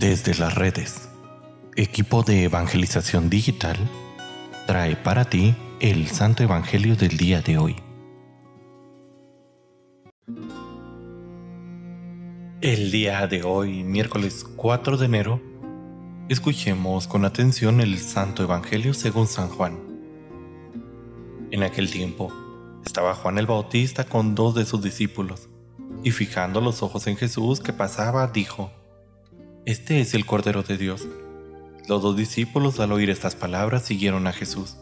Desde las redes, equipo de evangelización digital trae para ti el Santo Evangelio del día de hoy. El día de hoy, miércoles 4 de enero, escuchemos con atención el Santo Evangelio según San Juan. En aquel tiempo, estaba Juan el Bautista con dos de sus discípulos, y fijando los ojos en Jesús que pasaba, dijo, Este es el Cordero de Dios. Los dos discípulos al oír estas palabras siguieron a Jesús.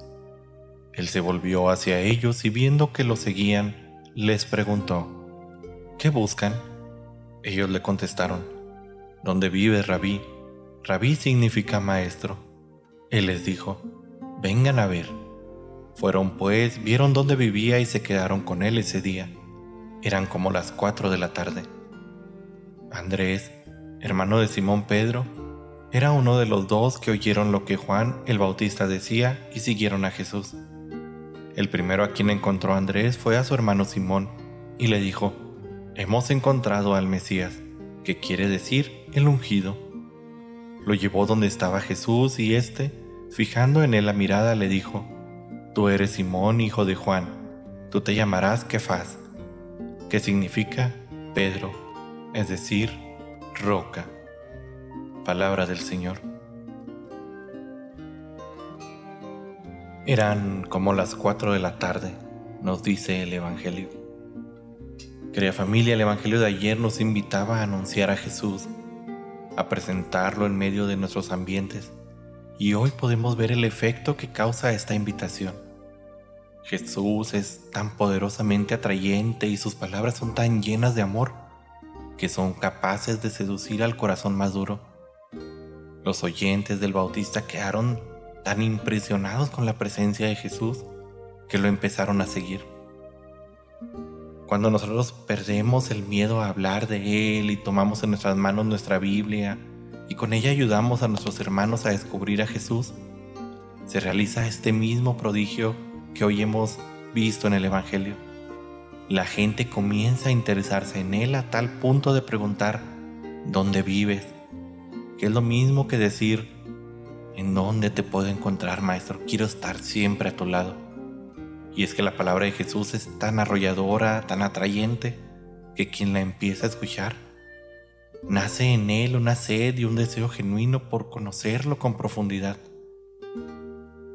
Él se volvió hacia ellos y viendo que lo seguían, les preguntó, ¿Qué buscan? Ellos le contestaron, ¿Dónde vive Rabí? Rabí significa maestro. Él les dijo, vengan a ver. Fueron pues, vieron dónde vivía y se quedaron con él ese día. Eran como las cuatro de la tarde. Andrés, hermano de Simón Pedro, era uno de los dos que oyeron lo que Juan el Bautista decía y siguieron a Jesús. El primero a quien encontró Andrés fue a su hermano Simón y le dijo, Hemos encontrado al Mesías, que quiere decir el ungido. Lo llevó donde estaba Jesús y éste, fijando en él la mirada, le dijo, Tú eres Simón, hijo de Juan, tú te llamarás Kefaz, que significa Pedro, es decir, roca. Palabra del Señor. Eran como las cuatro de la tarde, nos dice el Evangelio. Querida familia, el Evangelio de ayer nos invitaba a anunciar a Jesús, a presentarlo en medio de nuestros ambientes, y hoy podemos ver el efecto que causa esta invitación. Jesús es tan poderosamente atrayente y sus palabras son tan llenas de amor que son capaces de seducir al corazón más duro. Los oyentes del Bautista quedaron tan impresionados con la presencia de Jesús que lo empezaron a seguir. Cuando nosotros perdemos el miedo a hablar de Él y tomamos en nuestras manos nuestra Biblia y con ella ayudamos a nuestros hermanos a descubrir a Jesús, se realiza este mismo prodigio que hoy hemos visto en el Evangelio. La gente comienza a interesarse en él a tal punto de preguntar, ¿dónde vives? Que es lo mismo que decir, ¿en dónde te puedo encontrar, Maestro? Quiero estar siempre a tu lado. Y es que la palabra de Jesús es tan arrolladora, tan atrayente, que quien la empieza a escuchar, nace en él una sed y un deseo genuino por conocerlo con profundidad.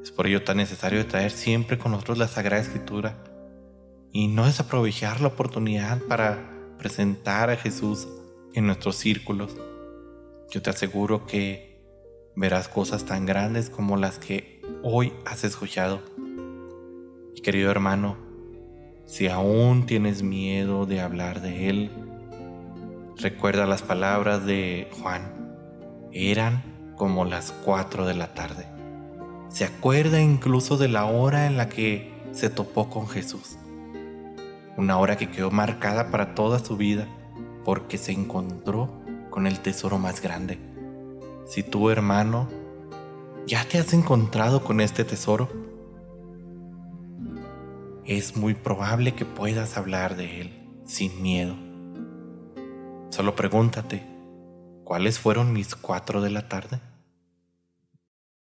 Es por ello tan necesario traer siempre con nosotros la Sagrada Escritura y no desaprovechar la oportunidad para presentar a Jesús en nuestros círculos. Yo te aseguro que verás cosas tan grandes como las que hoy has escuchado. Y querido hermano, si aún tienes miedo de hablar de Él, recuerda las palabras de Juan. Eran como las cuatro de la tarde. Se acuerda incluso de la hora en la que se topó con Jesús. Una hora que quedó marcada para toda su vida porque se encontró con el tesoro más grande. Si tú, hermano, ya te has encontrado con este tesoro, es muy probable que puedas hablar de él sin miedo. Solo pregúntate, ¿cuáles fueron mis cuatro de la tarde?